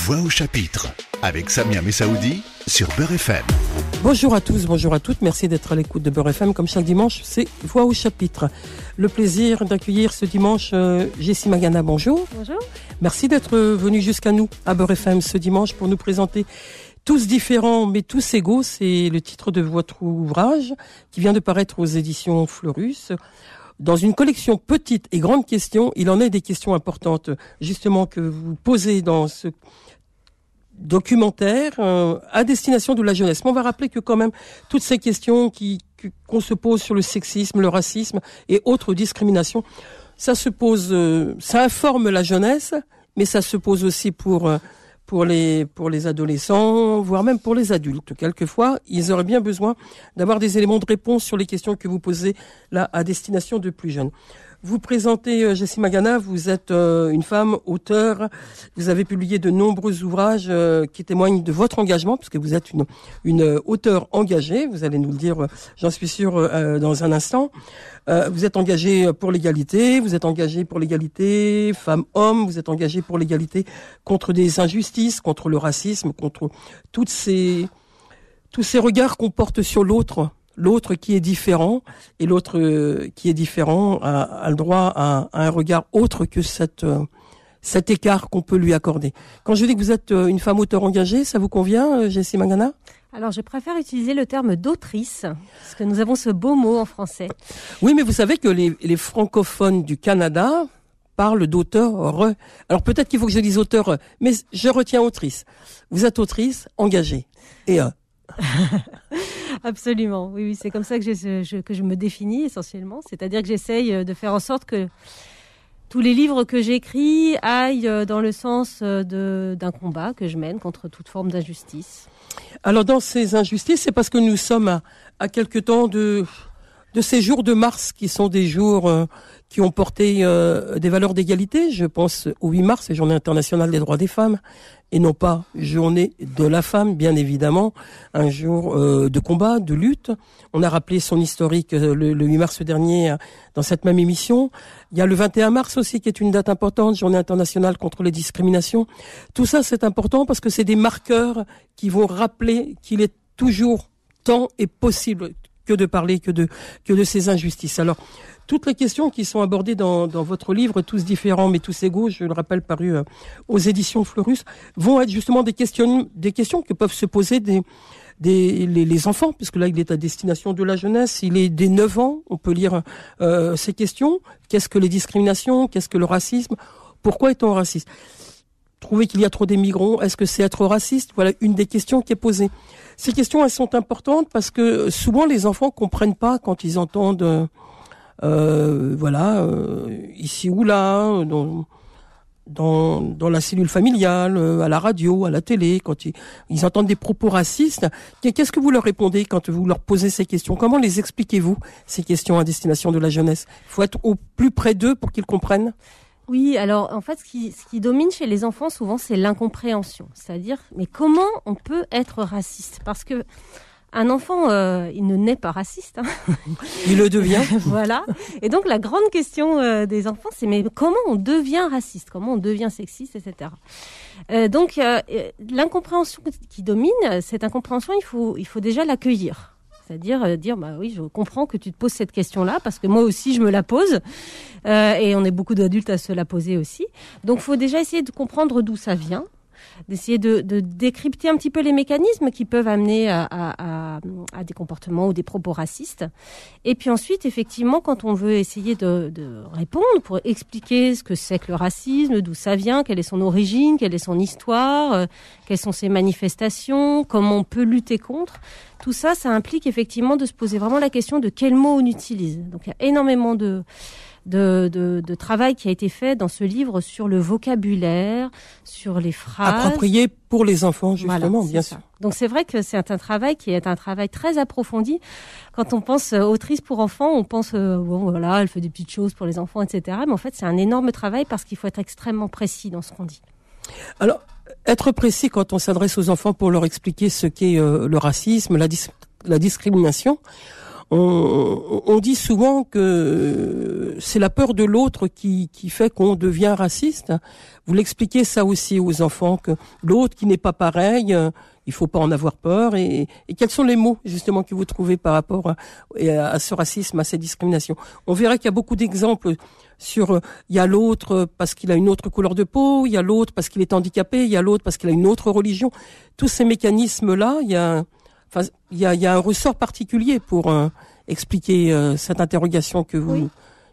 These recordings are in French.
Voix au chapitre avec Samia Messaoudi sur Beurre FM. Bonjour à tous, bonjour à toutes. Merci d'être à l'écoute de Beurre FM. Comme chaque dimanche, c'est Voix au chapitre. Le plaisir d'accueillir ce dimanche euh, Jessie Magana. Bonjour. Bonjour. Merci d'être venu jusqu'à nous à Beurre FM ce dimanche pour nous présenter tous différents mais tous égaux. C'est le titre de votre ouvrage qui vient de paraître aux éditions Fleurus. Dans une collection petite et grande questions, il en est des questions importantes, justement, que vous posez dans ce documentaire euh, à destination de la jeunesse. Mais on va rappeler que quand même toutes ces questions qui qu'on se pose sur le sexisme, le racisme et autres discriminations, ça se pose, euh, ça informe la jeunesse, mais ça se pose aussi pour euh, pour les pour les adolescents, voire même pour les adultes. Quelquefois, ils auraient bien besoin d'avoir des éléments de réponse sur les questions que vous posez là à destination de plus jeunes. Vous présentez euh, Jessie Magana, vous êtes euh, une femme auteure, vous avez publié de nombreux ouvrages euh, qui témoignent de votre engagement, puisque vous êtes une, une auteure engagée, vous allez nous le dire, j'en suis sûr, dans un instant. vous êtes engagée pour l'égalité, vous êtes engagée pour l'égalité femmes-hommes, vous êtes engagée pour l'égalité contre des injustices, contre le racisme, contre toutes ces, tous ces regards qu'on porte sur l'autre l'autre qui est différent et l'autre euh, qui est différent a, le droit à, un regard autre que cette euh, cet écart qu'on peut lui accorder. Quand je dis que vous êtes euh, une femme auteur engagée, ça vous convient, Jessie Mangana? Alors, je préfère utiliser le terme d'autrice, parce que nous avons ce beau mot en français. Oui, mais vous savez que les, les francophones du Canada parlent d'auteur. Alors peut-être qu'il faut que je dise auteur, mais je retiens autrice. Vous êtes autrice engagée. Et euh, Absolument, oui, oui c'est comme ça que je, que je me définis essentiellement. C'est-à-dire que j'essaye euh, de faire en sorte que tous les livres que j'écris aillent euh, dans le sens euh, d'un combat que je mène contre toute forme d'injustice. Alors dans ces injustices, c'est parce que nous sommes à, à quelque temps de, de ces jours de mars qui sont des jours qui ont porté des valeurs d'égalité. Je pense au 8 mars, Journée internationale des droits des femmes et non pas journée de la femme, bien évidemment, un jour euh, de combat, de lutte. On a rappelé son historique euh, le, 8 mars dernier euh, dans cette même émission. Il y a le 21 mars aussi qui est une date importante, journée internationale contre les discriminations. Tout ça, c'est important parce que c'est des marqueurs qui vont rappeler qu'il est toujours temps et possible que de parler que de que de ces injustices. Alors toutes les questions qui sont abordées dans, votre livre, tous différents mais tous égaux, je le rappelle, paru euh, aux éditions Fleurus, vont être justement des questions, des questions que peuvent se poser des, des les, enfants, puisque là il est à destination de la jeunesse, il est des 9 ans, on peut lire euh, ces questions. Qu'est-ce que les discriminations? Qu'est-ce que le racisme? Pourquoi est-on raciste? Trouver qu'il y a trop d'émigrants, est-ce que c'est être raciste? Voilà une des questions qui est posée. Ces questions, elles sont importantes parce que souvent les enfants comprennent pas quand ils entendent euh, voilà, euh, ici ou là, dans, dans, dans, la cellule familiale, euh, à la radio, à la télé, quand ils, ils entendent des propos racistes. Qu'est-ce que vous leur répondez quand vous leur posez ces questions? Comment les expliquez-vous, ces questions à destination de la jeunesse? Il faut être au plus près d'eux pour qu'ils comprennent? Oui, alors en fait, ce qui, ce qui domine chez les enfants souvent, c'est l'incompréhension. C'est-à-dire, mais comment on peut être raciste? Parce que un enfant, euh, il ne naît pas raciste. Hein. Il le devient. voilà. Et donc la grande question euh, des enfants, c'est mais comment on devient raciste? Comment on devient sexiste, etc. Euh, donc l'incompréhension qui domine, cette incompréhension, il faut, il faut déjà l'accueillir. C'est-à-dire dire, bah oui, je comprends que tu te poses cette question-là, parce que moi aussi, je me la pose. et on est beaucoup d'adultes à se la poser aussi. Donc, faut déjà essayer de comprendre d'où ça vient d'essayer de, décrypter un petit peu les mécanismes qui peuvent amener à, des comportements ou des propos racistes. Et puis ensuite, effectivement, quand on veut essayer de, répondre pour expliquer ce que c'est que le racisme, d'où ça vient, quelle est son origine, quelle est son histoire, euh, quelles sont ses manifestations, comment on peut lutter contre, tout ça, ça implique effectivement de se poser vraiment la question de quel mot on utilise. Donc il y a énormément de de, travail qui a été fait dans ce livre sur le vocabulaire, sur les phrases. Approprié pour les enfants, justement, bien sûr. Donc c'est vrai que c'est un travail qui est un travail très approfondi. Quand on pense euh, autrice pour enfants, on pense, euh, bon voilà, elle fait des petites choses pour les enfants, etc. Mais en fait, c'est un énorme travail parce qu'il faut être extrêmement précis dans ce qu'on dit. Alors, être précis quand on s'adresse aux enfants pour leur expliquer ce qu'est euh, le racisme, la, la discrimination, on, on dit souvent que c'est la peur de l'autre qui, qui fait qu'on devient raciste. Vous l'expliquez ça aussi aux enfants que l'autre qui n'est pas pareil, il faut pas en avoir peur. Et, quels sont les mots justement que vous trouvez par rapport à, ce racisme, à ces discriminations? On verrait qu'il y a beaucoup d'exemples sur il y a l'autre parce qu'il a une autre couleur de peau, il y a l'autre parce qu'il est handicapé, il y a l'autre parce qu'il a une autre religion. Tous ces mécanismes là, il y a enfin il y a, y a un ressort particulier pour euh, expliquer euh, cette interrogation que vous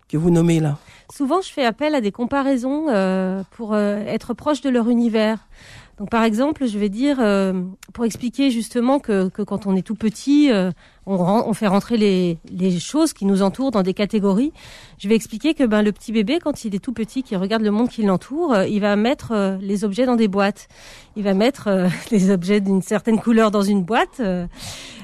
que vous nommez là. Souvent, je fais appel à des comparaisons euh, pour euh, être proche de leur univers. Donc par exemple, je vais dire, euh, pour expliquer justement que, quand on est tout petit, euh, on, fait rentrer les, choses qui nous entourent dans des catégories, je vais expliquer que ben, le petit bébé, quand il est tout petit, qui regarde le monde qui l'entoure, euh, il va mettre les objets dans des boîtes. Il va mettre les objets d'une certaine couleur dans une boîte,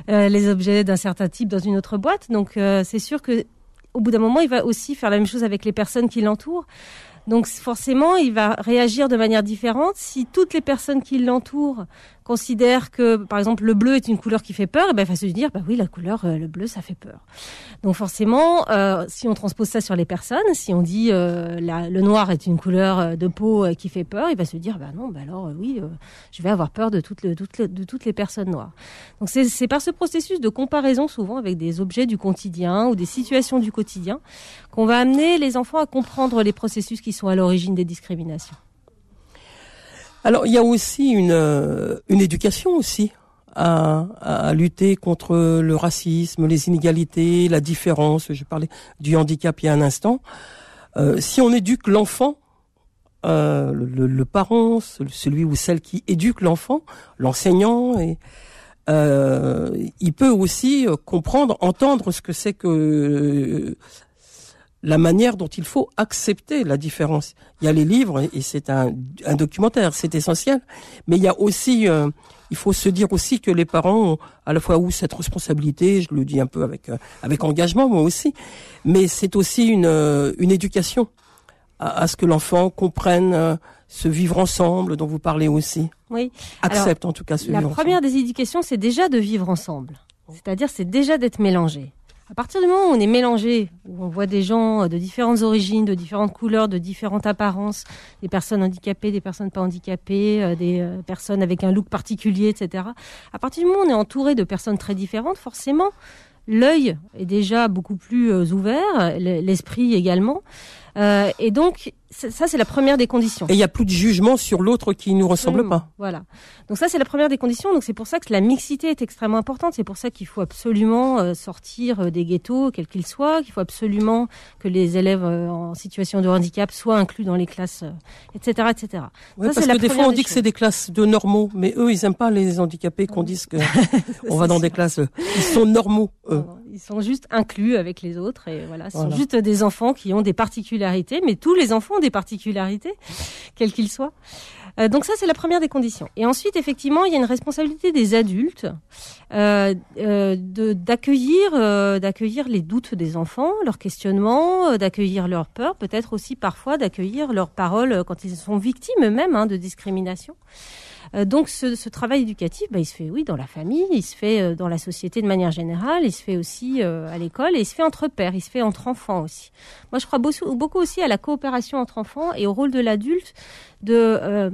les objets d'un certain type dans une autre boîte. Donc c'est sûr que au bout d'un moment, il va aussi faire la même chose avec les personnes qui l'entourent. Donc forcément, il va réagir de manière différente. Si toutes les personnes qui l'entourent considèrent que, par exemple, le bleu est une couleur qui fait peur, et eh ben, il va se dire, bah oui, la couleur, euh, le bleu, ça fait peur. Donc forcément, euh, si on transpose ça sur les personnes, si on dit euh, le noir est une couleur euh, de peau euh, qui fait peur, il va se dire, bah non, bah alors oui, je vais avoir peur de toutes, de toutes les personnes noires. Donc c'est par ce processus de comparaison, souvent avec des objets du quotidien ou des situations du quotidien, qu'on va amener les enfants à comprendre les processus qui sont à l'origine des discriminations. Alors il y a aussi une, euh, une éducation aussi à, à, lutter contre le racisme, les inégalités, la différence. Je parlais du handicap il y a un instant. Euh, si on éduque l'enfant, euh, le, parent, celui ou celle qui éduque l'enfant, l'enseignant, il peut aussi comprendre, entendre ce que c'est que la manière dont il faut accepter la différence. Il y a les livres et c'est un, un, documentaire, c'est essentiel, mais il y a aussi, euh, il faut se dire aussi que les parents ont à la fois où cette responsabilité, je le dis un peu avec euh, avec engagement moi aussi, mais c'est aussi une euh, une éducation à, à ce que l'enfant comprenne ce vivre ensemble dont vous parlez aussi. Oui. Accepte en tout cas ce La vivre première ensemble. des éducations, c'est déjà de vivre ensemble. C'est-à-dire, c'est déjà d'être mélangé. À partir du moment où on est mélangé, où on voit des gens de différentes origines, de différentes couleurs, de différentes apparences, des personnes handicapées, des personnes pas handicapées, euh, des euh, personnes avec un look particulier, etc. À partir du moment où on est entouré de personnes très différentes, forcément, l'œil est déjà beaucoup plus euh, ouvert, l'esprit également. Euh, et donc, ça, c'est la première des conditions. Et il n'y a plus de jugement sur l'autre qui ne nous ressemble pas. Voilà. Donc ça, c'est la première des conditions. Donc c'est pour ça que la mixité est extrêmement importante. C'est pour ça qu'il faut absolument euh, sortir des ghettos, quels qu'ils soient, qu'il faut absolument que les élèves euh, en situation de handicap soient inclus dans les classes, etc., euh, etc. Oui, ça, parce que des fois, on dit que c'est des classes de normaux, mais eux, ils aiment pas les handicapés qu'on dise que on va dans des classes. Ils sont normaux. Eux. Ils sont juste inclus avec les autres et voilà, ce voilà. sont juste des enfants qui ont des particularités, mais tous les enfants ont des particularités, quels qu'ils soient. Euh, donc ça, c'est la première des conditions. Et ensuite, effectivement, il y a une responsabilité des adultes euh, euh, d'accueillir euh, d'accueillir les doutes des enfants, leurs questionnements, euh, d'accueillir leurs peurs, peut-être aussi parfois d'accueillir leurs paroles quand ils sont victimes eux-mêmes hein, de discrimination. Euh, donc ce, ce, travail éducatif, bah, il se fait oui dans la famille, il se fait euh, dans la société de manière générale, il se fait aussi euh, à l'école et il se fait entre pères, il se fait entre enfants aussi. Moi, je crois beaucoup, beaucoup aussi à la coopération entre enfants et au rôle de l'adulte de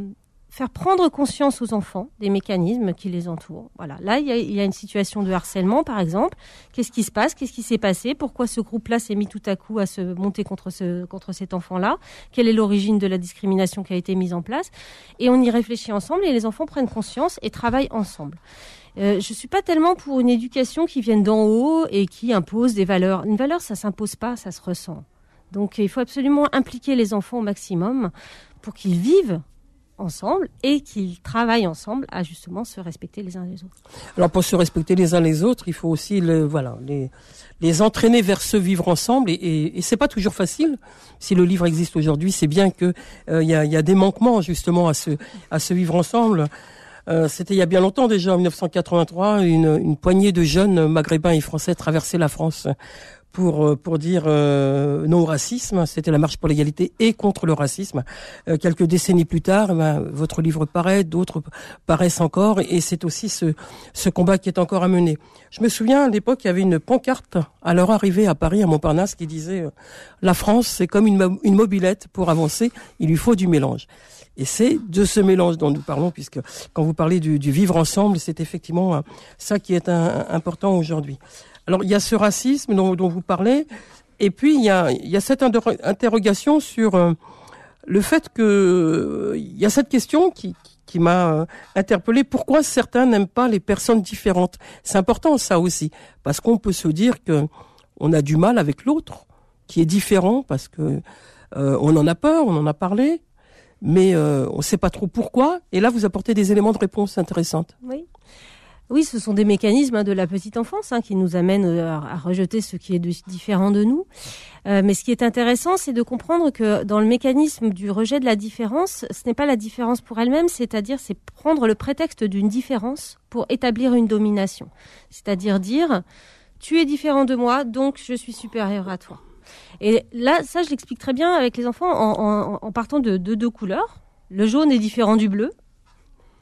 faire prendre conscience aux enfants des mécanismes qui les entourent. Voilà. Là, il y a, une situation de harcèlement, par exemple. Qu'est-ce qui se passe? Qu'est-ce qui s'est passé? Pourquoi ce groupe-là s'est mis tout à coup à se monter contre, ce, contre cet enfant-là? Quelle est l'origine de la discrimination qui a été mise en place? Et on y réfléchit ensemble et les enfants prennent conscience et travaillent ensemble. Euh, je suis pas tellement pour une éducation qui vienne d'en haut et qui impose des valeurs. Une valeur, ça s'impose pas, ça se ressent. Donc, il faut absolument impliquer les enfants au maximum pour qu'ils vivent ensemble et qu'ils travaillent ensemble à justement se respecter les uns les autres. Alors pour se respecter les uns les autres, il faut aussi le, voilà les les entraîner vers ce vivre ensemble et, et, et c'est pas toujours facile. Si le livre existe aujourd'hui, c'est bien que il euh, y, a, y a des manquements justement à ce à ce vivre ensemble. Euh, C'était il y a bien longtemps déjà, en 1983, une, une poignée de jeunes maghrébins et français traversaient la France pour euh, pour dire euh, non au racisme. C'était la marche pour l'égalité et contre le racisme. Euh, quelques décennies plus tard, eh ben, votre livre paraît, d'autres paraissent encore, et c'est aussi ce ce combat qui est encore à mener. Je me souviens à l'époque, il y avait une pancarte à leur arrivée à Paris, à Montparnasse, qui disait la France, c'est comme une, une mobilette pour avancer, il lui faut du mélange. Et c'est de ce mélange dont nous parlons, puisque quand vous parlez du, du vivre ensemble, c'est effectivement ça qui est un, important aujourd'hui. Alors il y a ce racisme dont, vous parlez, et puis il y a, y cette interrogation sur euh, le fait que il y a cette question qui, qui m'a euh, interpellé. Pourquoi certains n'aiment pas les personnes différentes? C'est important ça aussi, parce qu'on peut se dire que on a du mal avec l'autre qui est différent, parce que euh, on en a peur, on en a parlé, mais on ne sait pas trop pourquoi. Et là, vous apportez des éléments de réponse intéressantes. Oui, ce sont des mécanismes hein, de la petite enfance hein, qui nous amènent euh, à rejeter ce qui est différent de nous. Euh, mais ce qui est intéressant, c'est de comprendre que dans le mécanisme du rejet de la différence, ce n'est pas la différence pour elle-même, c'est-à-dire c'est prendre le prétexte d'une différence pour établir une domination. C'est-à-dire dire, tu es différent de moi, donc je suis supérieur à toi. Et là, ça, je l'explique très bien avec les enfants en, partant de deux couleurs. Le jaune est différent du bleu.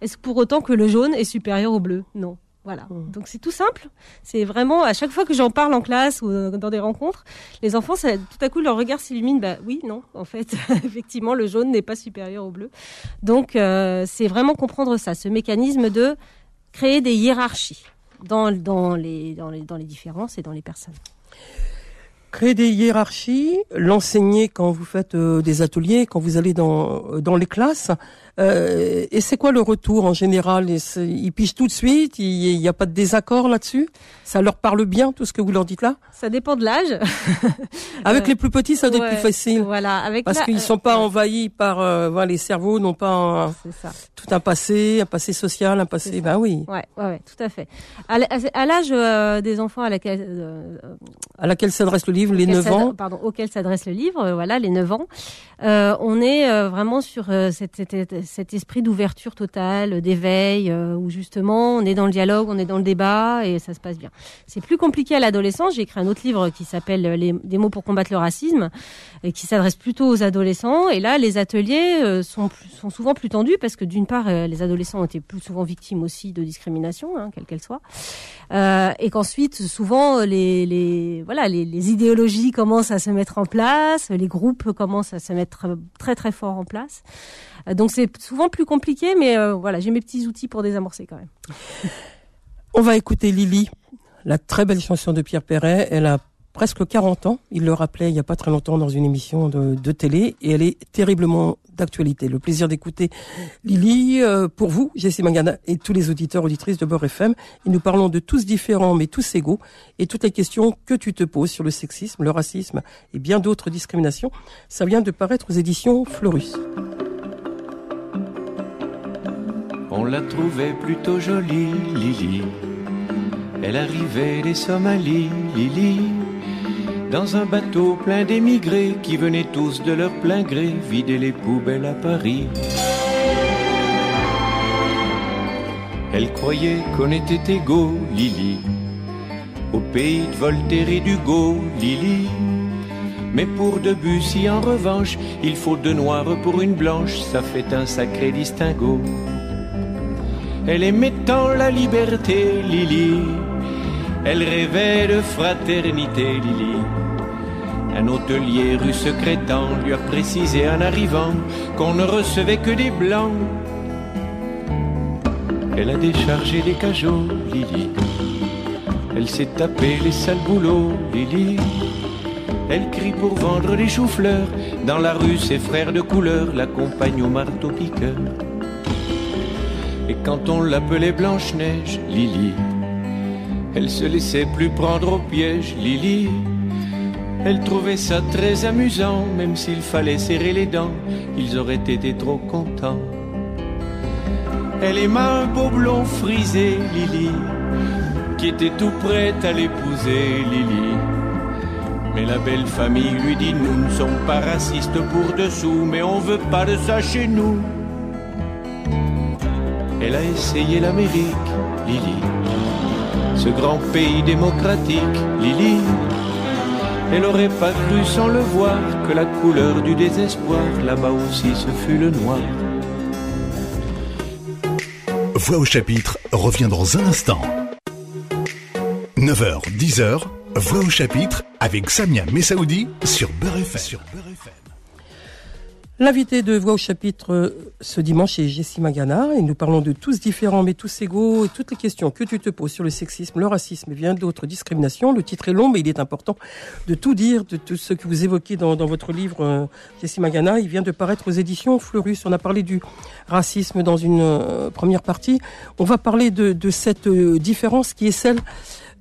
Est-ce pour autant que le jaune est supérieur au bleu? Non. Voilà. Mmh. Donc c'est tout simple. C'est vraiment à chaque fois que j'en parle en classe ou dans des rencontres, les enfants, tout à coup leur regard s'illumine. Bah oui, non, en fait, effectivement, le jaune n'est pas supérieur au bleu. Donc euh, c'est vraiment comprendre ça, ce mécanisme de créer des hiérarchies dans, dans, les, dans, les, dans les différences et dans les personnes créer des hiérarchies, l'enseigner quand vous faites euh, des ateliers, quand vous allez dans, dans les classes. Euh, et c'est quoi le retour en général Ils pigent tout de suite Il n'y a pas de désaccord là-dessus? Ça leur parle bien tout ce que vous leur dites là? Ça dépend de l'âge. avec les plus petits, ça doit être plus facile. Voilà, avec parce qu'ils sont pas envahis par euh, voilà, les cerveaux, n'ont pas tout un passé, un passé social, un passé. Ben oui. Ouais, ouais, ouais, tout à fait. À l'âge euh, des enfants à laquelle à laquelle s'adresse le livre, les 9 ans. Pardon, auquel s'adresse le livre, voilà, les 9 ans. On est vraiment sur cette, cette cet esprit d'ouverture totale, d'éveil, euh, où justement on est dans le dialogue, on est dans le débat et ça se passe bien. C'est plus compliqué à l'adolescence. J'ai écrit un autre livre qui s'appelle les, Des mots pour combattre le racisme et qui s'adresse plutôt aux adolescents. Et là, les ateliers euh, sont, sont souvent plus tendus parce que d'une part, euh, les adolescents ont été plus souvent victimes aussi de discrimination, hein, quelle qu'elle soit, et qu'ensuite, souvent, les, les voilà, les, les idéologies commencent à se mettre en place, les groupes commencent à se mettre très très fort en place. Donc c'est souvent plus compliqué, mais euh, voilà, j'ai mes petits outils pour désamorcer quand même. On va écouter Lily, la très belle chanson de Pierre Perret. Elle a presque 40 ans. Il le rappelait il n'y a pas très longtemps dans une émission de, télé et elle est terriblement d'actualité. Le plaisir d'écouter Lily euh, pour vous, Jessie Mangana et tous les auditeurs auditrices de Beurre FM. Et nous parlons de tous différents mais tous égaux et toutes les questions que tu te poses sur le sexisme, le racisme et bien d'autres discriminations. Ça vient de paraître aux éditions Florus. On la trouvait plutôt jolie, Lily. Elle arrivait des Somalies, Lily, dans un bateau plein d'émigrés qui venaient tous de leur plein gré vider les poubelles à Paris. Elle croyait qu'on était égaux, Lily, au pays de Voltaire et d'Hugo, Lily. Mais pour Debussy, en revanche, il faut deux noirs pour une blanche, ça fait un sacré distinguo. Elle aimait tant la liberté, Lily. Elle rêvait de fraternité, Lily. Un hôtelier rue secrétant lui a précisé en arrivant qu'on ne recevait que des blancs. Elle a déchargé les cajots, Lily. Elle s'est tapé les sales boulots, Lily. Elle crie pour vendre des choux-fleurs. Dans la rue, ses frères de couleur l'accompagnent au marteau-piqueur. Et quand on l'appelait Blanche-Neige, Lily, elle se laissait plus prendre au piège, Lily. Elle trouvait ça très amusant, même s'il fallait serrer les dents, ils auraient été trop contents. Elle aima un beau blond frisé, Lily, qui était tout prête à l'épouser, Lily. Mais la belle famille lui dit Nous ne sommes pas racistes pour dessous, mais on veut pas de ça chez nous. Elle a essayé l'Amérique, Lily. Ce grand pays démocratique, Lily. Elle aurait pas cru sans le voir que la couleur du désespoir, là-bas aussi, ce fut le noir. Voix au chapitre revient dans un instant. 9h, 10h, Voix au chapitre avec Samia Messaoudi sur Beurre FM. L'invité de Voix au chapitre euh, ce dimanche est Jessie Magana et nous parlons de tous différents mais tous égaux et toutes les questions que tu te poses sur le sexisme, le racisme et bien d'autres discriminations. Le titre est long mais il est important de tout dire, de tout ce que vous évoquez dans, votre livre euh, Jessie Magana. Il vient de paraître aux éditions Fleurus. On a parlé du racisme dans une euh, première partie. On va parler de, de cette différence qui est celle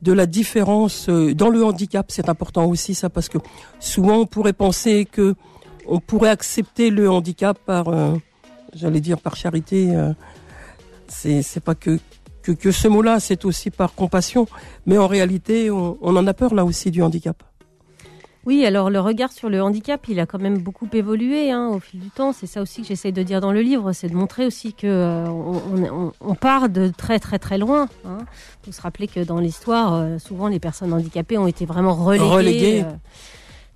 de la différence dans le handicap. C'est important aussi ça parce que souvent on pourrait penser que on pourrait accepter le handicap par, euh, j'allais dire par charité. euh, c'est pas que que, que ce mot-là, c'est aussi par compassion, mais en réalité, on, on en a peur là aussi du handicap. Oui, alors le regard sur le handicap, il a quand même beaucoup évolué hein, au fil du temps. C'est ça aussi que j'essaie de dire dans le livre, c'est de montrer aussi que euh, on, on- on part de très très très loin. Hein. Faut se rappeler que dans l'histoire, euh, souvent les personnes handicapées ont été vraiment reléguées. Reléguées.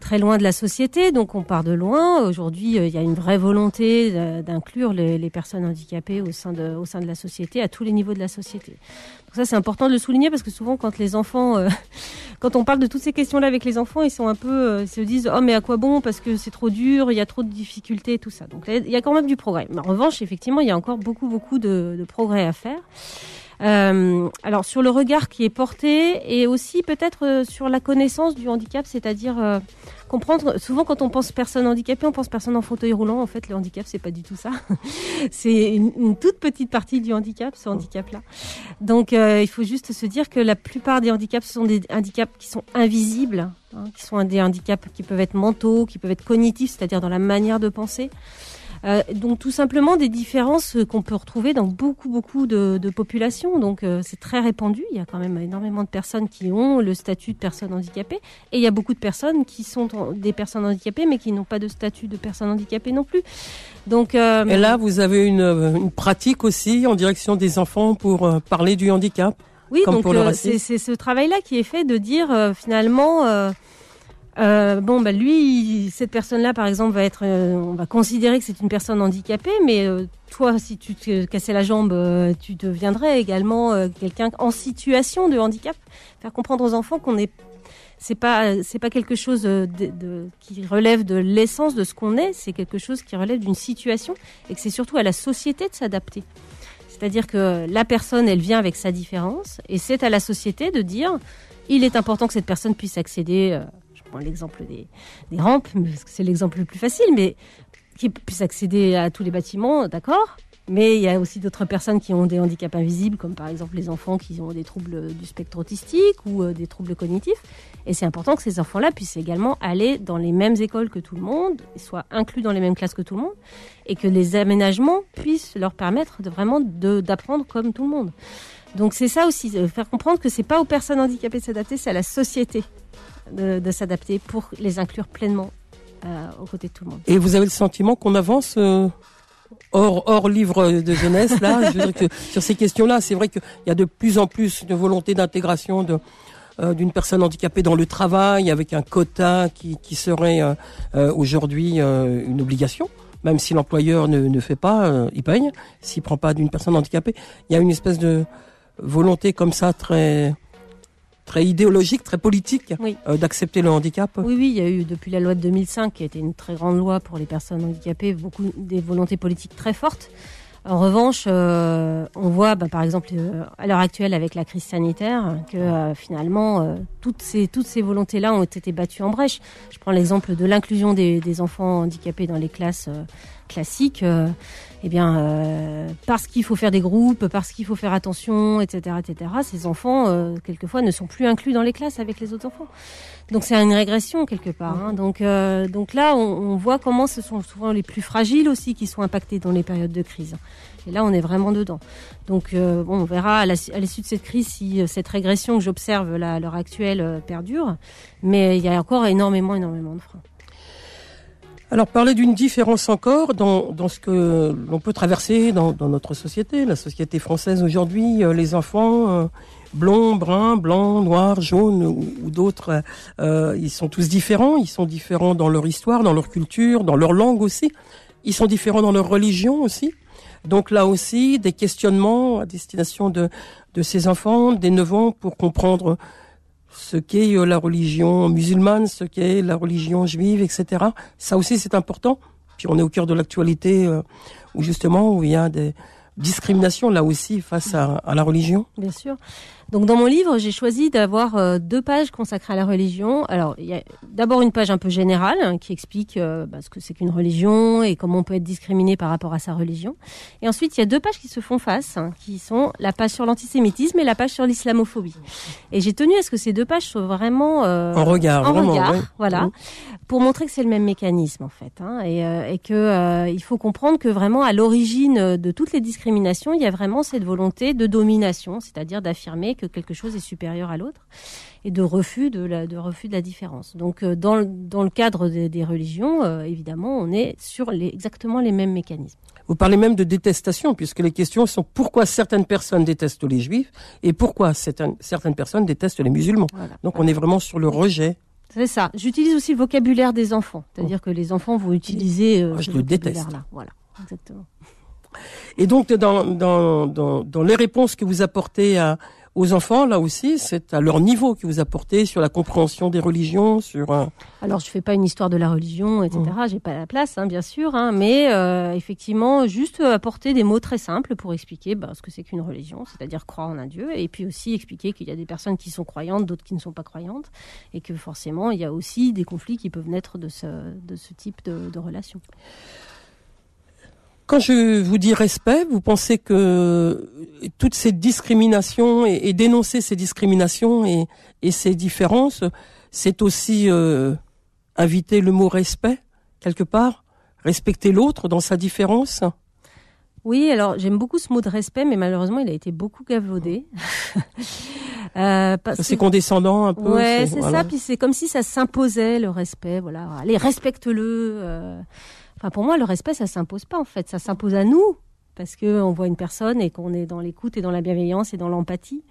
Très loin de la société, donc on part de loin. Aujourd'hui, euh, il y a une vraie volonté euh, d'inclure les, personnes handicapées au sein, de, au sein de la société, à tous les niveaux de la société. Donc ça, c'est important de le souligner parce que souvent, quand les enfants euh, quand on parle de toutes ces questions-là avec les enfants, ils sont un peu, ils se disent oh mais à quoi bon? Parce que c'est trop dur, il y a trop de difficultés, tout ça. Donc il y a quand même du progrès. Mais en revanche, effectivement, il y a encore beaucoup beaucoup de, de progrès à faire. Euh, alors sur le regard qui est porté et aussi peut-être euh, sur la connaissance du handicap, c'est-à-dire euh, comprendre. Souvent, quand on pense personne handicapée, on pense personne en fauteuil roulant. En fait, le handicap, c'est pas du tout ça. c'est une, une toute petite partie du handicap, ce handicap-là. Donc, euh, il faut juste se dire que la plupart des handicaps ce sont des handicaps qui sont invisibles, hein, qui sont des handicaps qui peuvent être mentaux, qui peuvent être cognitifs, c'est-à-dire dans la manière de penser. Euh, donc tout simplement des différences euh, qu'on peut retrouver dans beaucoup beaucoup de, de populations. Donc euh, c'est très répandu. Il y a quand même énormément de personnes qui ont le statut de personne handicapée, et il y a beaucoup de personnes qui sont des personnes handicapées, mais qui n'ont pas de statut de personne handicapée non plus. Donc euh, Et là, vous avez une, euh, une pratique aussi en direction des enfants pour euh, parler du handicap. Oui, Comme donc c'est ce travail-là qui est fait de dire euh, finalement, euh, bon, bah lui, cette personne-là, par exemple, va être, euh, on va considérer que c'est une personne handicapée, mais euh, toi, si tu te cassais la jambe, euh, tu deviendrais également euh, quelqu'un en situation de handicap. Faire comprendre aux enfants qu'on est c'est pas c'est pas quelque chose de, de- qui relève de l'essence de ce qu'on est, c'est quelque chose qui relève d'une situation et que c'est surtout à la société de s'adapter. C'est-à-dire que la personne, elle vient avec sa différence, et c'est à la société de dire, il est important que cette personne puisse accéder, l'exemple des, rampes, parce que c'est l'exemple le plus facile, mais qui puisse accéder à tous les bâtiments, d'accord mais il y a aussi d'autres personnes qui ont des handicaps invisibles, comme par exemple les enfants qui ont des troubles du spectre autistique ou euh, des troubles cognitifs. Et c'est important que ces enfants-là puissent également aller dans les mêmes écoles que tout le monde, soient inclus dans les mêmes classes que tout le monde, et que les aménagements puissent leur permettre de vraiment d'apprendre comme tout le monde. Donc c'est ça aussi, euh, faire comprendre que c'est pas aux personnes handicapées de s'adapter, c'est à la société de, de s'adapter pour les inclure pleinement euh, aux côtés de tout le monde. Et vous avez le sentiment qu'on avance euh, hors, hors livre de jeunesse, là? Je que sur ces questions-là, c'est vrai qu'il y a de plus en plus de volonté d'intégration de euh, d'une personne handicapée dans le travail avec un quota qui, qui serait euh, euh, aujourd'hui euh, une obligation. Même si l'employeur ne, ne fait pas, euh, il paye. S'il prend pas d'une personne handicapée, il y a une espèce de volonté comme ça très très idéologique, très politique Oui. euh, d'accepter le handicap? Oui, oui, il y a eu depuis la loi de 2005, qui a été une très grande loi pour les personnes handicapées, beaucoup des volontés politiques très fortes. En revanche, euh, on voit, bah, par exemple, euh, à l'heure actuelle avec la crise sanitaire, que euh, finalement, toutes ces toutes ces volontés-là ont été battues en brèche. Je prends l'exemple de l'inclusion des, des enfants handicapés dans les classes classiques. Eh bien, euh, parce qu'il faut faire des groupes, parce qu'il faut faire attention, etc., etc. Ces enfants, euh, quelquefois, ne sont plus inclus dans les classes avec les autres enfants. Donc c'est une régression quelque part. hein. Donc, euh, donc là, on, on voit comment ce sont souvent les plus fragiles aussi qui sont impactés dans les périodes de crise. Et là, on est vraiment dedans. Donc euh, bon, on verra à l'issue de cette crise si euh, cette régression que j'observe là, à l'heure actuelle euh, perdure. Mais il y a encore énormément, énormément de freins. Alors parler d'une différence encore dans, dans ce que l'on peut traverser dans, dans, notre société, la société française aujourd'hui, euh, les enfants euh, blonds, bruns, blancs, noirs, jaunes ou, d'autres, euh, ils sont tous différents, ils sont différents dans leur histoire, dans leur culture, dans leur langue aussi, ils sont différents dans leur religion aussi. Donc là aussi, des questionnements à destination de, de ces enfants, des neuf ans, pour comprendre ce qu'est euh, la religion musulmane, ce qu'est la religion juive, etc. Ça aussi, c'est important. Puis on est au cœur de l'actualité euh, où justement où il y a des discriminations là aussi face à, à la religion. Bien sûr. Donc dans mon livre, j'ai choisi d'avoir euh, deux pages consacrées à la religion. Alors il y a d'abord une page un peu générale hein, qui explique euh, bah, ce que c'est qu'une religion et comment on peut être discriminé par rapport à sa religion. Et ensuite il y a deux pages qui se font face, hein, qui sont la page sur l'antisémitisme et la page sur l'islamophobie. Et j'ai tenu à ce que ces deux pages soient vraiment euh, en regard, en regard, voilà, pour montrer que c'est le même mécanisme en fait, hein, et, et que il faut comprendre que vraiment à l'origine de toutes les discriminations, il y a vraiment cette volonté de domination, c'est-à-dire d'affirmer que quelque chose est supérieur à l'autre et de refus de la, de refus de la différence. Donc euh, dans, dans le cadre des, religions, euh, évidemment, on est sur les, exactement les mêmes mécanismes. Vous parlez même de détestation, puisque les questions sont pourquoi certaines personnes détestent les juifs et pourquoi certaines, certaines personnes détestent les musulmans. Donc on est vraiment sur le rejet. C'est ça. J'utilise aussi le vocabulaire des enfants, c'est-à-dire que les enfants vont utiliser euh, je le déteste. Là. Voilà, exactement. Et donc dans, dans, dans, dans les réponses que vous apportez à, aux enfants, là aussi, c'est à leur niveau que vous apportez sur la compréhension des religions, sur. Un... Alors, je fais pas une histoire de la religion, etc. Mmh. J'ai pas la place, hein, bien sûr, hein, mais euh, effectivement, juste apporter des mots très simples pour expliquer bah, ce que c'est qu'une religion, c'est-à-dire croire en un Dieu, et puis aussi expliquer qu'il y a des personnes qui sont croyantes, d'autres qui ne sont pas croyantes, et que forcément, il y a aussi des conflits qui peuvent naître de ce, de ce type de, de relations. Quand je vous dis respect, vous pensez que toutes ces discriminations et, dénoncer ces discriminations et, et ces différences, c'est aussi euh, inviter le mot respect quelque part, respecter l'autre dans sa différence? Oui, alors j'aime beaucoup ce mot de respect, mais malheureusement il a été beaucoup gavaudé. euh, c'est condescendant un peu. Ouais, c'est ça. Puis c'est comme si ça s'imposait le respect. Voilà, allez respecte-le. Euh. Enfin, pour moi, le respect, ça s'impose pas en fait, ça s'impose à nous parce que on voit une personne et qu'on est dans l'écoute et dans la bienveillance et dans l'empathie.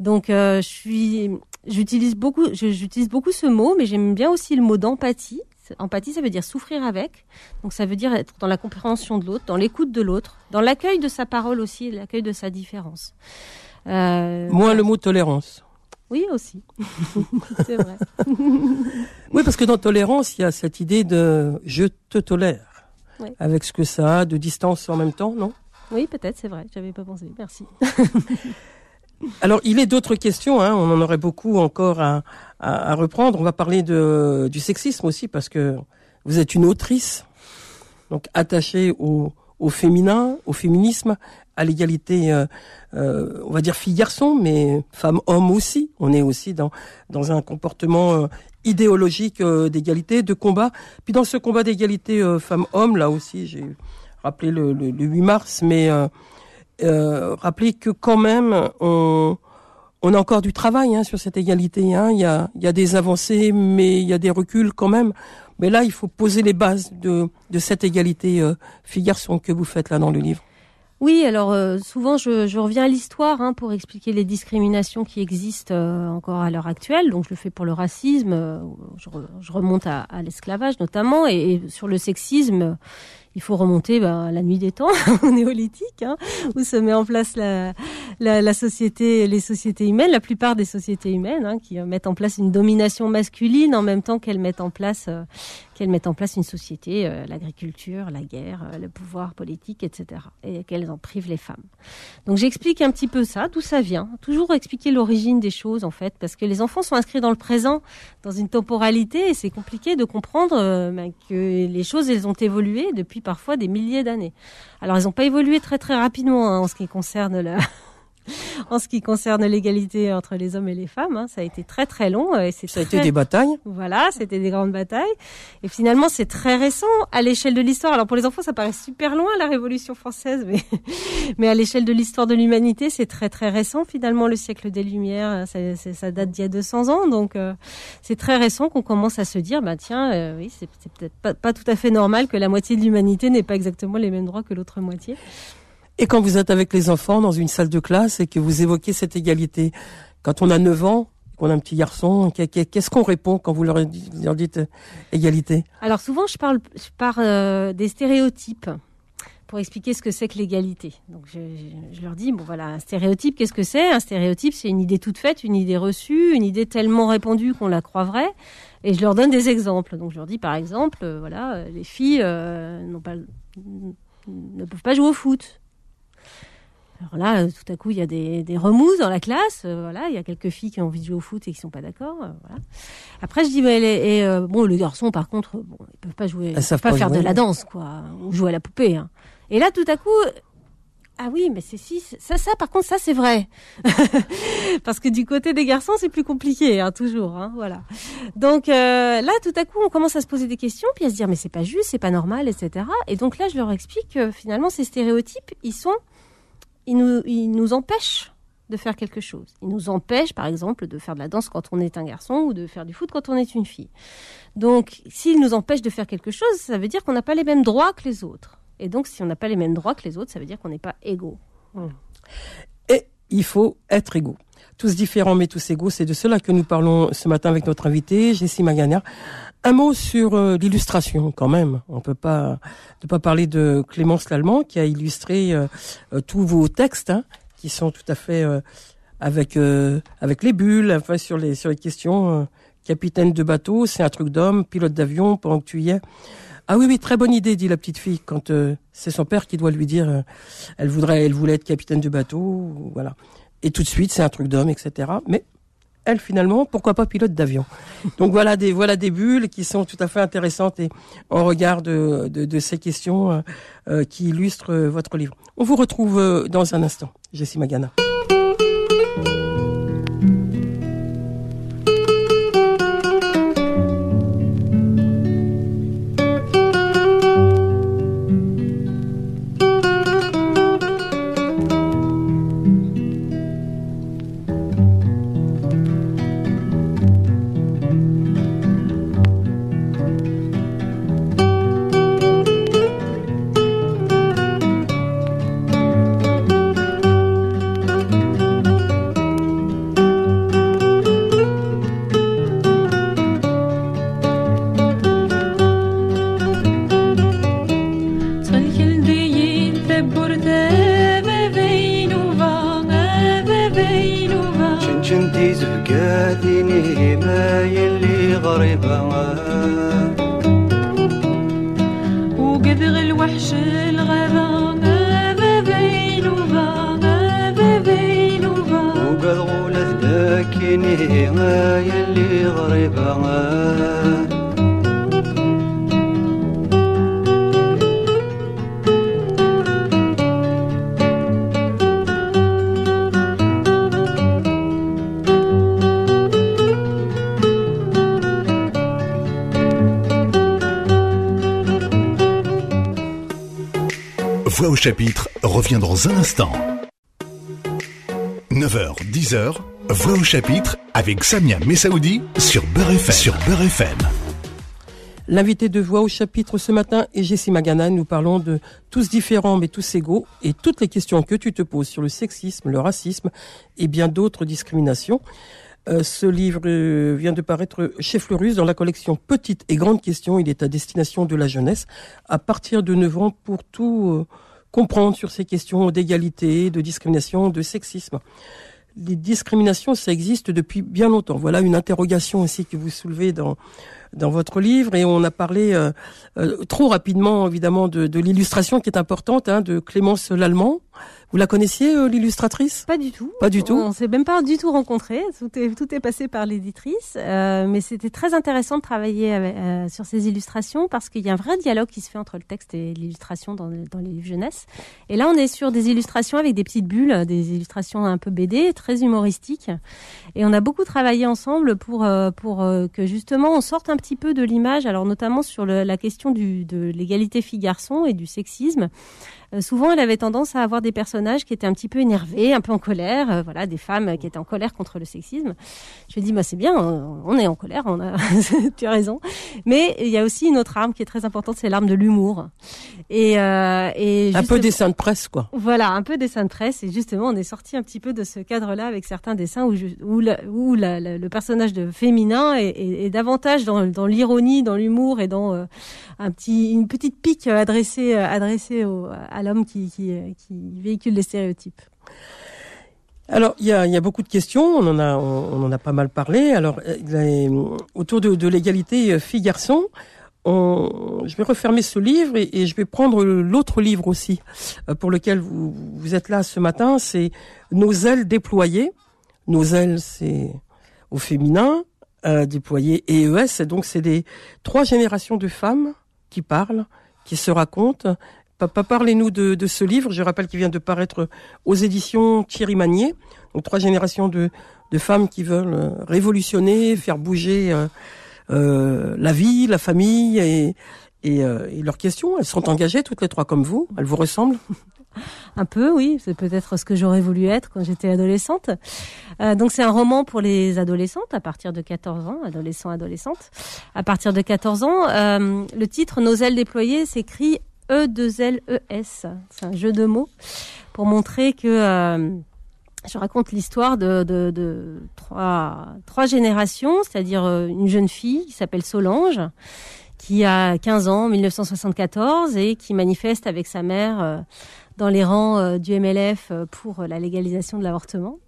Donc, euh, je suis, j'utilise beaucoup, j'utilise beaucoup ce mot, mais j'aime bien aussi le mot d'empathie. Empathie, ça veut dire souffrir avec. Donc, ça veut dire être dans la compréhension de l'autre, dans l'écoute de l'autre, dans l'accueil de sa parole aussi, l'accueil de sa différence. Euh, Moins le mot tolérance. Oui, aussi. c'est vrai. oui, parce que dans tolérance, il y a cette idée de je te tolère. Avec ce que ça a de distance en même temps, non? Oui, peut-être, c'est vrai. J'avais pas pensé. Merci. Alors, il est d'autres questions. Hein, on en aurait beaucoup encore à, à, reprendre. On va parler de, du sexisme aussi, parce que vous êtes une autrice, donc attachée au, au féminin, au féminisme, à l'égalité, euh, euh, on va dire fille-garçon, mais femme-homme aussi. On est aussi dans dans un comportement euh, idéologique d'égalité, de combat. Puis dans ce combat d'égalité femme-homme, là aussi, j'ai rappelé le, le, 8 mars, mais rappelé que quand même on on a encore du travail hein, sur cette égalité. Hein. Il, y a, il y a des avancées, mais il y a des reculs quand même. Mais là, il faut poser les bases de, de cette égalité euh, fille-garçon que vous faites là dans le livre. Oui, alors euh, souvent je, reviens à l'histoire hein, pour expliquer les discriminations qui existent euh, encore à l'heure actuelle. Donc je le fais pour le racisme, euh, je, je, remonte à, l'esclavage notamment, et, sur le sexisme, il faut remonter à la nuit des temps, au néolithique, hein, où se met en place la, la, la, société, les sociétés humaines, la plupart des sociétés humaines, hein, qui mettent en place une domination masculine en même temps qu'elles mettent en place euh, qu'elles mettent en place une société, euh, l'agriculture, la guerre, euh, le pouvoir politique, etc. Et qu'elles en privent les femmes. Donc j'explique un petit peu ça, d'où ça vient. Toujours expliquer l'origine des choses en fait, parce que les enfants sont inscrits dans le présent, dans une temporalité, et c'est compliqué de comprendre ben, que les choses elles ont évolué depuis parfois des milliers d'années. Alors, elles n'ont pas évolué très très rapidement hein, en ce qui concerne la, en ce qui concerne l'égalité entre les hommes et les femmes. Hein. Ça a été très très long. Et ça a été des batailles. Voilà, c'était des grandes batailles. Et finalement, c'est très récent à l'échelle de l'histoire. Alors pour les enfants, ça paraît super loin la Révolution française, mais mais à l'échelle de l'histoire de l'humanité, c'est très très récent. Finalement, le siècle des Lumières, ça, ça date d'il y a 200 ans, donc euh, c'est très récent qu'on commence à se dire, bah tiens, euh, oui, c'est peut-être pas, pas tout à fait normal que la moitié de l'humanité n'ait pas exactement les mêmes droits que l'autre moitié. Et quand vous êtes avec les enfants dans une salle de classe et que vous évoquez cette égalité, quand on a 9 ans, qu'on a un petit garçon, qu'est-ce qu'on répond quand vous leur dites, euh, égalité? Alors souvent, je parle, je euh, des stéréotypes pour expliquer ce que c'est que l'égalité. Donc je, leur dis, bon voilà, un stéréotype, qu'est-ce que c'est? Un stéréotype, c'est une idée toute faite, une idée reçue, une idée tellement répandue qu'on la croit vraie. Et je leur donne des exemples. Donc je leur dis, par exemple, euh, voilà, les filles ne peuvent pas jouer au foot. Alors là, euh, tout à coup, il y a des, des remous dans la classe. Euh, voilà, il y a quelques filles qui ont envie de jouer au foot et qui sont pas d'accord. Euh, voilà. Après, je dis, mais les, et, bon, les garçons, par contre, bon, ils peuvent pas jouer, ils peuvent pas, faire de la danse, quoi, ou jouer à la poupée. Hein. Et là, tout à coup, ah oui, mais c'est si ça, ça, par contre, ça c'est vrai, parce que du côté des garçons, c'est plus compliqué, hein, toujours, hein, voilà. Donc là, tout à coup, on commence à se poser des questions, puis à se dire mais c'est pas juste, c'est pas normal, etc. Et donc là, je leur explique que finalement, ces stéréotypes, ils sont il nous, il nous empêche de faire quelque chose. Il nous empêche, par exemple, de faire de la danse quand on est un garçon ou de faire du foot quand on est une fille. Donc, s'il nous empêche de faire quelque chose, ça veut dire qu'on n'a pas les mêmes droits que les autres. Et donc, si on n'a pas les mêmes droits que les autres, ça veut dire qu'on n'est pas égaux. Et il faut être égaux. Tous différents mais tous égaux, c'est de cela que nous parlons ce matin avec notre invité, Jessie Magagnard. Un mot sur euh, l'illustration, quand même. On peut pas ne pas parler de Clémence Lallemand qui a illustré euh, euh, tous vos textes, hein, qui sont tout à fait avec avec les bulles, enfin sur les sur les questions. capitaine de bateau, c'est un truc d'homme. Pilote d'avion, pendant que tu. Ah oui, oui, très bonne idée, dit la petite fille, quand c'est son père qui doit lui dire, elle voudrait, elle voulait être capitaine de bateau, voilà. Et tout de suite, c'est un truc d'homme, etc. Mais elle finalement, pourquoi pas pilote d'avion. Donc voilà des voilà des bulles qui sont tout à fait intéressantes et en regard de, de, ces questions euh, euh, qui illustrent euh, votre livre. On vous retrouve dans un instant, Jessie Magana. Chapitre revient dans un instant. 9h, 10h, Voix au chapitre avec Samia Messaoudi sur Beurre FM. Sur FM. L'invité de Voix au chapitre ce matin est Jessie Magana. Nous parlons de tous différents mais tous égaux et toutes les questions que tu te poses sur le sexisme, le racisme et bien d'autres discriminations. Euh, ce livre euh, vient de paraître chez Fleurus dans la collection Petites et Grandes Questions. Il est à destination de la jeunesse à partir de 9 ans pour tout, euh, comprendre sur ces questions d'égalité, de discrimination, de sexisme. Les discriminations, ça existe depuis bien longtemps. Voilà une interrogation aussi que vous soulevez dans dans votre livre et on a parlé trop rapidement évidemment de, de l'illustration qui est importante hein, de Clémence Lallemand. Vous la connaissiez, euh, l'illustratrice? Pas du tout. Pas du tout. On s'est même pas du tout rencontrés. Tout est, tout est passé par l'éditrice. Euh, mais c'était très intéressant de travailler euh, sur ces illustrations parce qu'il y a un vrai dialogue qui se fait entre le texte et l'illustration dans, dans les livres jeunesse. Et là, on est sur des illustrations avec des petites bulles, des illustrations un peu BD, très humoristiques. Et on a beaucoup travaillé ensemble pour, pour que justement on sorte un petit peu de l'image, alors notamment sur le, la question du, de l'égalité filles-garçons et du sexisme. Euh, souvent, elle avait tendance à avoir des personnages qui étaient un petit peu énervés, un peu en colère, euh, voilà, des femmes qui étaient en colère contre le sexisme. Je lui ai dit, bah, c'est bien, on est en colère, on a, tu as raison. Mais il y a aussi une autre arme qui est très importante, c'est l'arme de l'humour. Et, euh, et un peu dessin de presse, quoi. Voilà, un peu dessin de presse. Et justement, on est sorti un petit peu de ce cadre-là avec certains dessins où, où, où le personnage de féminin est, est, davantage dans, l'ironie, dans l'humour et dans un petit, une petite pique adressée, adressée au, à l'homme qui, véhicule les stéréotypes. Alors, il y a, beaucoup de questions, on en a, pas mal parlé. Alors, euh, autour de, l'égalité euh, filles-garçons, je vais refermer ce livre et, je vais prendre l'autre livre aussi euh, pour lequel vous, êtes là ce matin. C'est Nos ailes déployées. Nos ailes, c'est au féminin, euh, déployées EES. Donc, c'est des trois générations de femmes qui parlent, qui se racontent Papa, parlez-nous de, de, ce livre. Je rappelle qu'il vient de paraître aux éditions Thierry Magnier. Donc trois générations de, de femmes qui veulent euh, révolutionner, faire bouger euh, euh, la vie, la famille et, et, et, leurs questions. Elles sont engagées toutes les trois comme vous. Elles vous ressemblent un peu, oui. C'est peut-être ce que j'aurais voulu être quand j'étais adolescente. Euh, donc c'est un roman pour les adolescentes à partir de 14 ans, adolescents, adolescentes. À partir de 14 ans, euh, le titre Nos ailes déployées s'écrit E2LES. C'est un jeu de mots pour montrer que euh, je raconte l'histoire de, de, de, trois, générations, c'est-à-dire euh, une jeune fille qui s'appelle Solange, qui a 15 ans, 1974, et qui manifeste avec sa mère euh, dans les rangs du MLF pour la légalisation de l'avortement.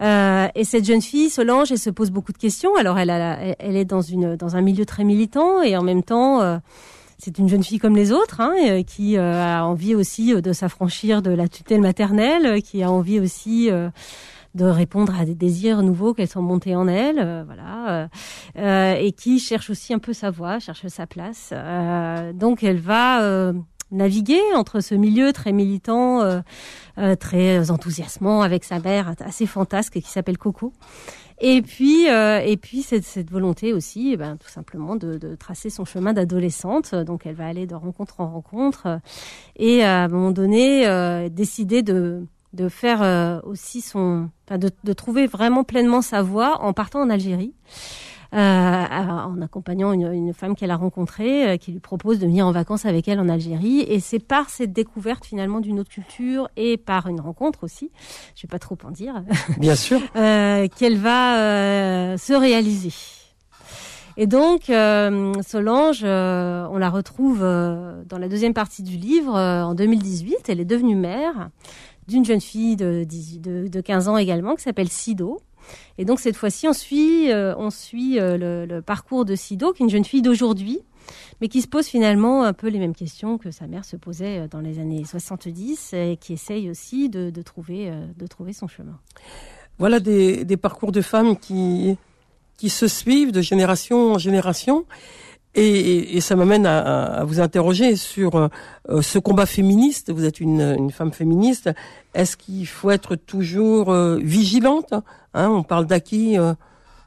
Euh, et cette jeune fille, Solange, elle se pose beaucoup de questions. Alors, elle, a, est dans un milieu très militant et en même temps, c'est une jeune fille comme les autres, hein, euh, qui euh, a envie aussi euh, de s'affranchir de la tutelle maternelle, qui a envie aussi de répondre à des désirs nouveaux qu'elles sont montées en elle, voilà, et qui cherche aussi un peu sa voie, cherche sa place. donc elle va naviguer entre ce milieu très militant, très enthousiasmant avec sa mère assez fantasque qui s'appelle Coco, et puis, euh, et puis cette, cette volonté aussi, eh ben, tout simplement de, de tracer son chemin d'adolescente. Donc, elle va aller de rencontre en rencontre et à un moment donné euh, décider de de faire euh, aussi son, de, de trouver vraiment pleinement sa voie en partant en Algérie. Euh, en accompagnant une, une femme qu'elle a rencontrée, euh, qui lui propose de venir en vacances avec elle en Algérie. Et c'est par cette découverte finalement d'une autre culture et par une rencontre aussi, je vais pas trop en dire, bien sûr, euh, qu'elle va se réaliser. Et donc, Solange, on la retrouve dans la deuxième partie du livre en 2018. Elle est devenue mère d'une jeune fille de, de, de 15 ans également, qui s'appelle Sido. Et donc cette fois-ci, on suit, euh, on suit euh, le, parcours de Sido, qui est une jeune fille d'aujourd'hui, mais qui se pose finalement un peu les mêmes questions que sa mère se posait euh, dans les années 70 et qui essaye aussi de, trouver, de trouver son chemin. Voilà des, des parcours de femmes qui, qui se suivent de génération en génération. Et, et, ça m'amène à, vous interroger sur euh, ce combat féministe. Vous êtes une, femme féministe. Est-ce qu'il faut être toujours euh, vigilante hein? On parle d'acquis euh,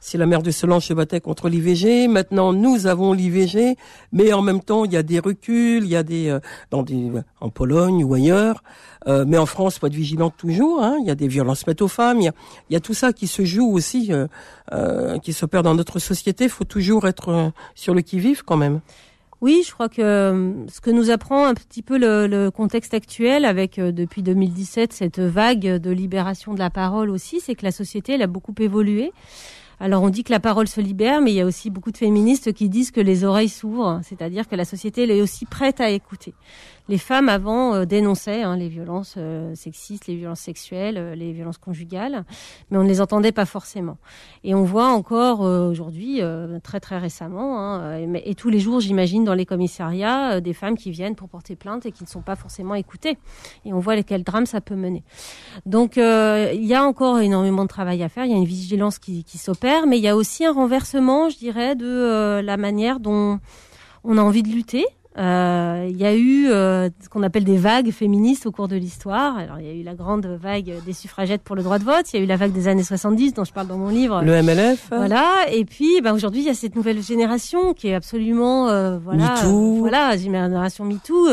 si la mère de Solange se battait contre l'IVG. Maintenant, nous avons l'IVG, mais en même temps, il y a des reculs, il y a des euh, dans des en Pologne ou ailleurs. Euh, mais en France, faut être vigilante toujours. Hein, il y a des violences faites aux femmes. Il y a, il y a tout ça qui se joue aussi, euh, euh qui s'opère dans notre société. Il faut toujours être sur le qui-vive quand même. Oui, je crois que ce que nous apprend un petit peu le, le contexte actuel, avec depuis 2017 cette vague de libération de la parole aussi, c'est que la société elle a beaucoup évolué. Alors on dit que la parole se libère, mais il y a aussi beaucoup de féministes qui disent que les oreilles s'ouvrent, c'est-à-dire que la société est aussi prête à écouter. Les femmes avant euh, dénonçaient hein, les violences euh, sexistes, les violences sexuelles, euh, les violences conjugales, mais on ne les entendait pas forcément. Et on voit encore aujourd'hui, très très récemment, hein, et, tous les jours, j'imagine, dans les commissariats, des femmes qui viennent pour porter plainte et qui ne sont pas forcément écoutées. Et on voit quel drame ça peut mener. Donc il y a encore énormément de travail à faire. Il y a une vigilance qui s'opère, mais il y a aussi un renversement, je dirais, de la manière dont on a envie de lutter. Euh, il y a eu euh, ce qu'on appelle des vagues féministes au cours de l'histoire. Alors il y a eu la grande vague des suffragettes pour le droit de vote, il y a eu la vague des années 70 dont je parle dans mon livre. Le MLF. Voilà, et puis bah, aujourd'hui il y a cette nouvelle génération qui est absolument euh, voilà, MeToo. voilà, génération MeToo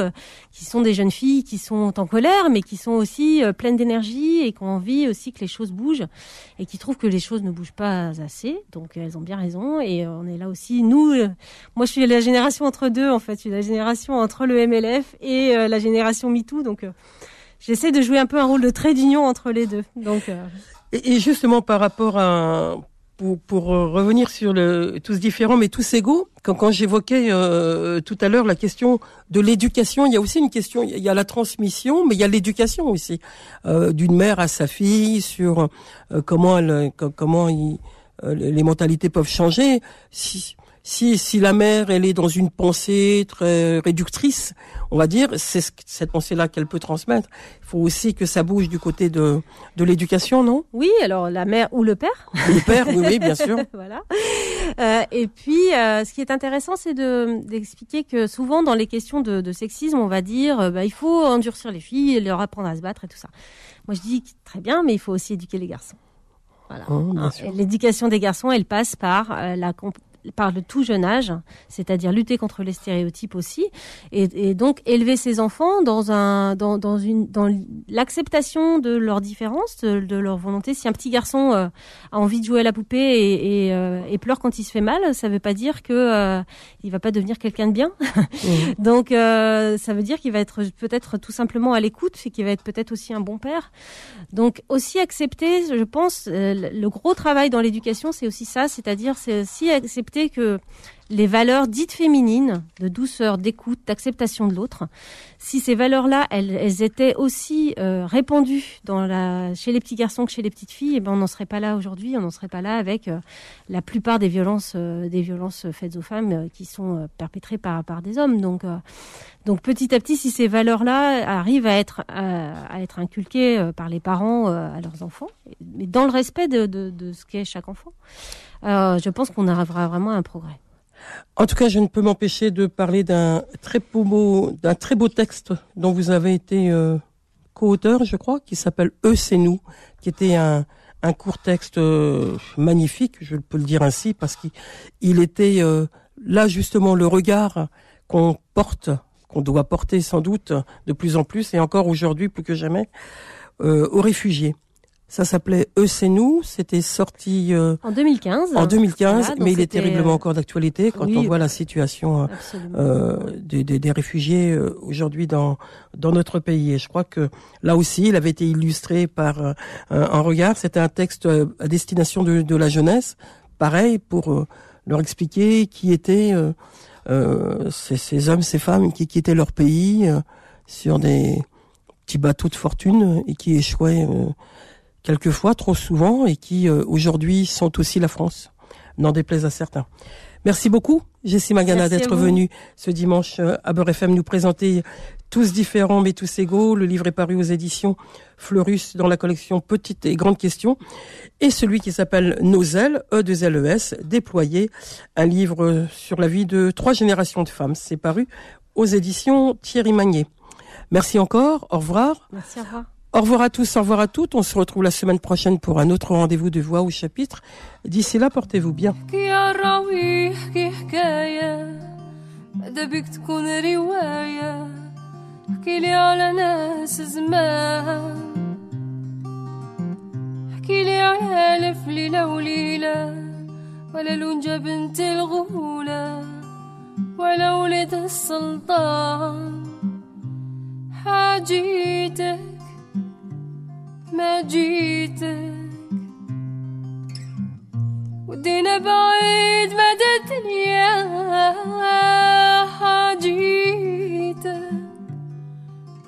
qui sont des jeunes filles qui sont en colère mais qui sont aussi pleines d'énergie et qui ont envie aussi que les choses bougent et qui trouvent que les choses ne bougent pas assez. Donc elles ont bien raison et on est là aussi nous moi je suis la génération entre deux en fait, je suis la entre le MLF et euh, la génération MeToo. Donc, euh, j'essaie de jouer un peu un rôle de trait d'union entre les deux. Donc, euh, et, justement, par rapport à pour, pour revenir sur le tous différents mais tous égaux, quand, j'évoquais tout à l'heure la question de l'éducation, il y a aussi une question, il y a la transmission, mais il y a l'éducation aussi d'une mère à sa fille sur comment comment les mentalités peuvent changer. Si, si la mère, elle est dans une pensée très réductrice, on va dire, c'est cette pensée-là qu'elle peut transmettre. Il faut aussi que ça bouge du côté de, de l'éducation, non? Oui, alors la mère ou le père. Le père, oui, oui, bien sûr. voilà. Euh, et puis, euh, ce qui est intéressant, c'est de d'expliquer que souvent dans les questions de, de sexisme, on va dire, euh, bah, il faut endurcir les filles, leur apprendre à se battre et tout ça. Moi, je dis très bien, mais il faut aussi éduquer les garçons. Voilà. Oh, hein, l'éducation des garçons, elle passe par la, par le tout jeune âge, c'est-à-dire lutter contre les stéréotypes aussi, et, donc élever ses enfants dans un dans, dans une dans l'acceptation de leurs différences, de, leur volonté. Si un petit garçon euh, a envie de jouer à la poupée et, et, euh, et, pleure quand il se fait mal, ça veut pas dire que euh, il va pas devenir quelqu'un de bien. Donc ça veut dire qu'il va être peut-être tout simplement à l'écoute et qu'il va être peut-être aussi un bon père. Donc aussi accepter, je pense, le gros travail dans l'éducation, c'est aussi ça, c'est-à-dire c'est aussi accepter que les valeurs dites féminines, de douceur, d'écoute, d'acceptation de l'autre, si ces valeurs-là, elles, étaient aussi euh, répandues chez les petits garçons que chez les petites filles, eh ben on n'en serait pas là aujourd'hui, on n'en serait pas là avec euh, la plupart des violences, euh, des violences faites aux femmes qui sont perpétrées par, des hommes. Donc, donc petit à petit, si ces valeurs-là arrivent à être, inculquées par les parents à leurs enfants, mais dans le respect de ce qu'est chaque enfant, je pense qu'on arrivera vraiment à un progrès. En tout cas, je ne peux m'empêcher de parler d'un très beau d'un très beau texte dont vous avez été euh, co-auteur, je crois, qui s'appelle Eux, c'est nous, qui était un, un court texte euh, magnifique, je peux le dire ainsi, parce qu'il était euh, là justement le regard qu'on porte, qu'on doit porter sans doute de plus en plus, et encore aujourd'hui plus que jamais, aux réfugiés. Ça s'appelait Eux c'est nous. C'était sorti euh, en 2015. En 2015, mais il est terriblement euh, encore d'actualité quand on voit la situation euh, des, des, des, réfugiés euh, aujourd'hui dans dans notre pays. Et je crois que là aussi, il avait été illustré par un regard. C'était un texte à destination de, de la jeunesse, pareil pour leur expliquer qui étaient ces, ces, hommes, ces femmes qui quittaient leur pays sur des petits bateaux de fortune et qui échouaient quelquefois, trop souvent, et qui euh, aujourd'hui sont aussi la France, n'en déplaise à certains. Merci beaucoup, Jessie Magana, d'être venue ce dimanche euh, à Beurre FM nous présenter Tous différents mais tous égaux. Le livre est paru aux éditions Fleurus dans la collection Petites et Grandes Questions. Et celui qui s'appelle Nos ailes, e 2 les déployé, un livre sur la vie de trois générations de femmes. C'est paru aux éditions Thierry Magnier. Merci encore, au revoir. Merci, au revoir. Au revoir à tous, au revoir à toutes. On se retrouve la semaine prochaine pour un autre rendez-vous de voix au chapitre. D'ici là, portez-vous bien. ما ودينا بعيد مدى الدنيا حاجيتك.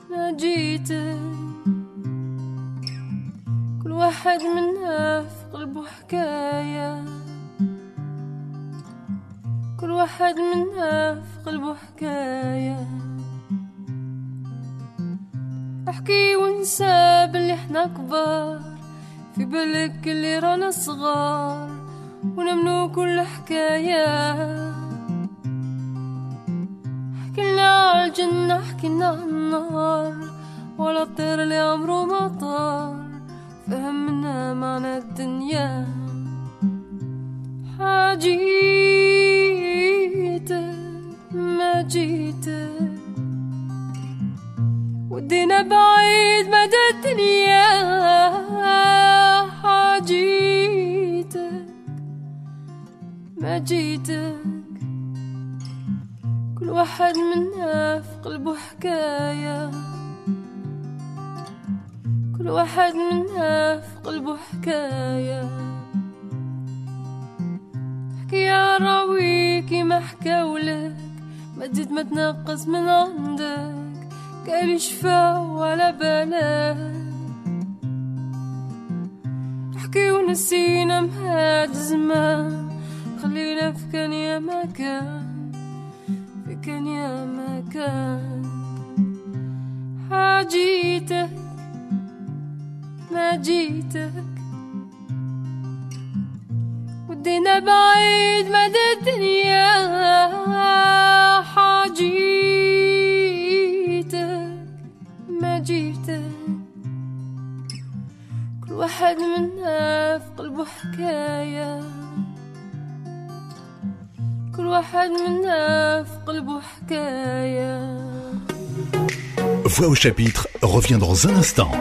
حاجيته كل واحد منا في قلبه حكاية. كل واحد منا في قلبه حكاية. احكي وانسى باللي إحنا كبار. في بالك اللي رانا صغار ونمنو كل حكاية. حكينا على الجنة حكينا على النار. ولا الطير اللي عمره ما طار. فهمنا معنى الدنيا. حاجيتك ما جيتك ودينا بعيد مدى الدنيا حاجيتك ما جيتك. كل واحد منا في قلبه حكاية. كل واحد منا في قلبه حكاية. يا راويكي ما حكاولك ما تزيد ما تنقص من عندك. قال شفا ولا بالك احكي ونسينا مهاد زمان خلينا في كان يا مكان في كان يا مكان. حاجيتك ما جيتك. ودينا بعيد مدى الدنيا. حاجيتك. ما جيتك كل واحد منا في قلبه حكاية. كل واحد منا في قلبه حكاية. Voix au chapitre revient dans un instant.